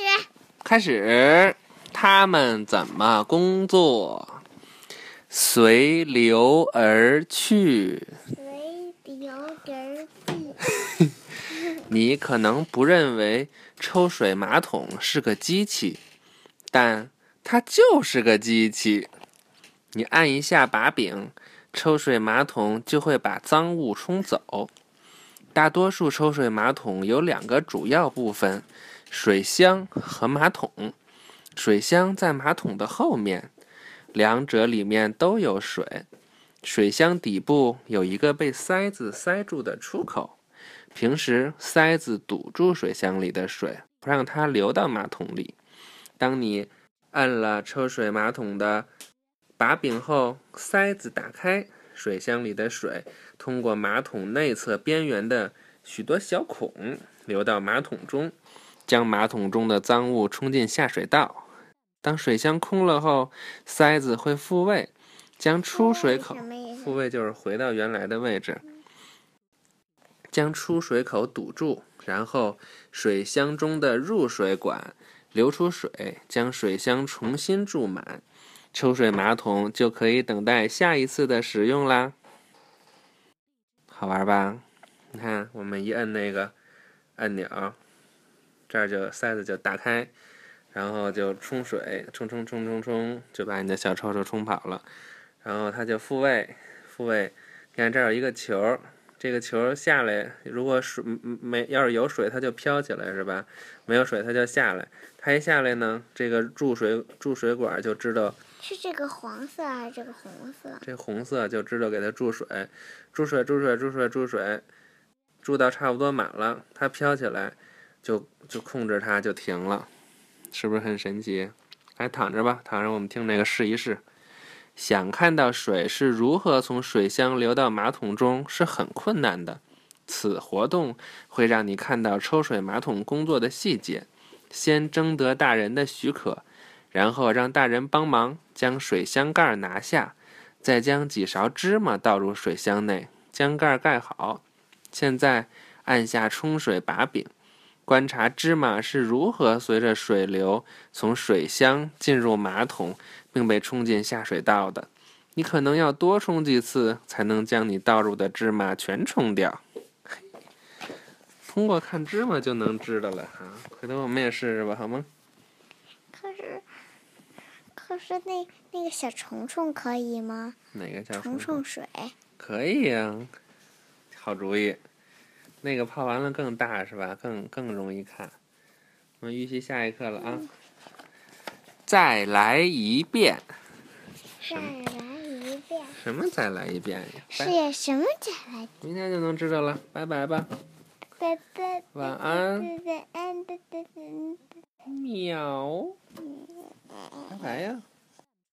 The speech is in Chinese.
始，开始，他们怎么工作？随流而去。随流而去。你可能不认为抽水马桶是个机器，但它就是个机器。你按一下把柄，抽水马桶就会把脏物冲走。大多数抽水马桶有两个主要部分：水箱和马桶。水箱在马桶的后面，两者里面都有水。水箱底部有一个被塞子塞住的出口。平时塞子堵住水箱里的水，不让它流到马桶里。当你按了抽水马桶的把柄后，塞子打开，水箱里的水通过马桶内侧边缘的许多小孔流到马桶中，将马桶中的脏物冲进下水道。当水箱空了后，塞子会复位，将出水口复位就是回到原来的位置。将出水口堵住，然后水箱中的入水管流出水，将水箱重新注满，抽水马桶就可以等待下一次的使用啦。好玩吧？你看，我们一摁那个按钮，这儿就塞子就打开，然后就冲水，冲冲冲冲冲，就把你的小臭臭冲跑了。然后它就复位，复位。你看这儿有一个球。这个球下来，如果水没要是有水，它就飘起来，是吧？没有水，它就下来。它一下来呢，这个注水注水管就知道是这个黄色还是这个红色？这红色就知道给它注水，注水注水注水注水，注到差不多满了，它飘起来，就就控制它就停了，是不是很神奇？来躺着吧，躺着，我们听那个试一试。想看到水是如何从水箱流到马桶中是很困难的。此活动会让你看到抽水马桶工作的细节。先征得大人的许可，然后让大人帮忙将水箱盖拿下，再将几勺芝麻倒入水箱内，将盖盖好。现在按下冲水把柄，观察芝麻是如何随着水流从水箱进入马桶。并被冲进下水道的，你可能要多冲几次才能将你倒入的芝麻全冲掉。通过看芝麻就能知道了哈，回头我们也试试吧，好吗？可是，可是那那个小虫虫可以吗？哪个叫虫虫水？可以呀，好主意。那个泡完了更大是吧？更更容易看。我们预习下一课了啊。再来一遍。再来一遍。什么再来一遍呀？是呀，什么再来？明天就能知道了。拜拜吧。拜拜。晚安。晚安。喵。拜拜呀。